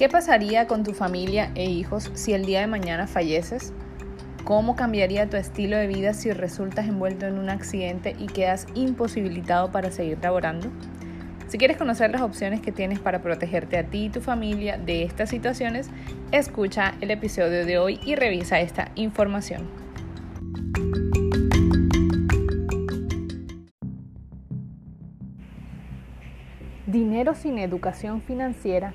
¿Qué pasaría con tu familia e hijos si el día de mañana falleces? ¿Cómo cambiaría tu estilo de vida si resultas envuelto en un accidente y quedas imposibilitado para seguir laborando? Si quieres conocer las opciones que tienes para protegerte a ti y tu familia de estas situaciones, escucha el episodio de hoy y revisa esta información. Dinero sin educación financiera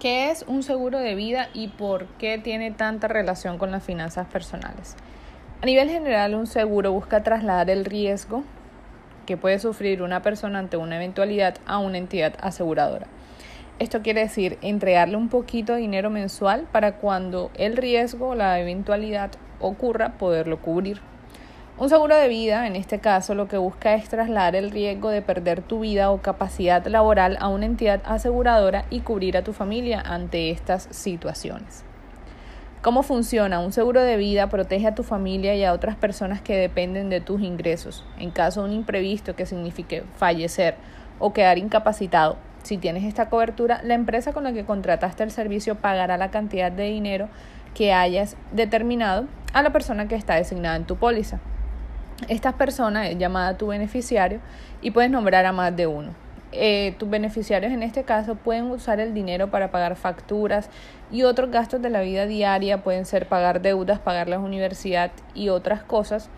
¿Qué es un seguro de vida y por qué tiene tanta relación con las finanzas personales? A nivel general, un seguro busca trasladar el riesgo que puede sufrir una persona ante una eventualidad a una entidad aseguradora. Esto quiere decir entregarle un poquito de dinero mensual para cuando el riesgo o la eventualidad ocurra poderlo cubrir. Un seguro de vida, en este caso, lo que busca es trasladar el riesgo de perder tu vida o capacidad laboral a una entidad aseguradora y cubrir a tu familia ante estas situaciones. ¿Cómo funciona? Un seguro de vida protege a tu familia y a otras personas que dependen de tus ingresos. En caso de un imprevisto que signifique fallecer o quedar incapacitado, si tienes esta cobertura, la empresa con la que contrataste el servicio pagará la cantidad de dinero que hayas determinado a la persona que está designada en tu póliza. Esta persona es llamada tu beneficiario y puedes nombrar a más de uno. Eh, tus beneficiarios en este caso pueden usar el dinero para pagar facturas y otros gastos de la vida diaria, pueden ser pagar deudas, pagar la universidad y otras cosas.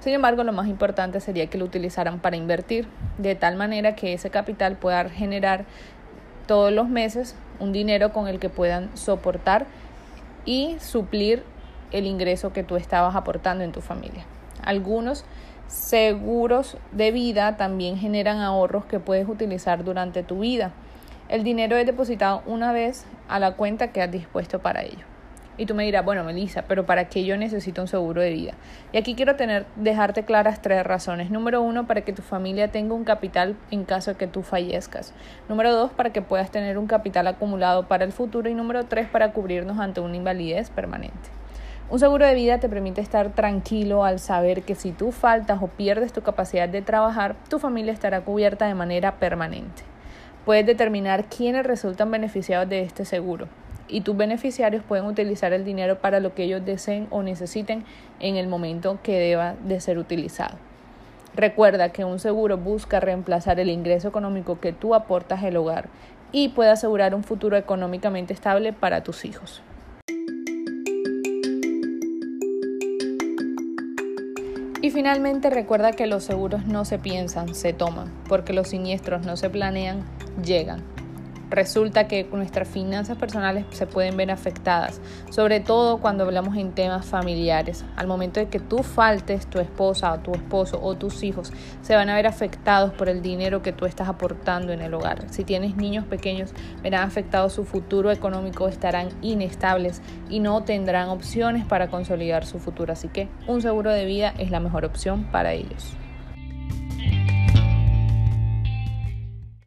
Sin embargo, lo más importante sería que lo utilizaran para invertir, de tal manera que ese capital pueda generar todos los meses un dinero con el que puedan soportar y suplir el ingreso que tú estabas aportando en tu familia. Algunos seguros de vida también generan ahorros que puedes utilizar durante tu vida. El dinero es depositado una vez a la cuenta que has dispuesto para ello. Y tú me dirás, bueno, Melissa, pero ¿para qué yo necesito un seguro de vida? Y aquí quiero tener, dejarte claras tres razones. Número uno, para que tu familia tenga un capital en caso de que tú fallezcas. Número dos, para que puedas tener un capital acumulado para el futuro. Y número tres, para cubrirnos ante una invalidez permanente. Un seguro de vida te permite estar tranquilo al saber que si tú faltas o pierdes tu capacidad de trabajar, tu familia estará cubierta de manera permanente. Puedes determinar quiénes resultan beneficiados de este seguro y tus beneficiarios pueden utilizar el dinero para lo que ellos deseen o necesiten en el momento que deba de ser utilizado. Recuerda que un seguro busca reemplazar el ingreso económico que tú aportas al hogar y puede asegurar un futuro económicamente estable para tus hijos. Y finalmente recuerda que los seguros no se piensan, se toman, porque los siniestros no se planean, llegan resulta que nuestras finanzas personales se pueden ver afectadas, sobre todo cuando hablamos en temas familiares. Al momento de que tú faltes, tu esposa o tu esposo o tus hijos se van a ver afectados por el dinero que tú estás aportando en el hogar. Si tienes niños pequeños, verán afectado su futuro económico, estarán inestables y no tendrán opciones para consolidar su futuro. Así que un seguro de vida es la mejor opción para ellos.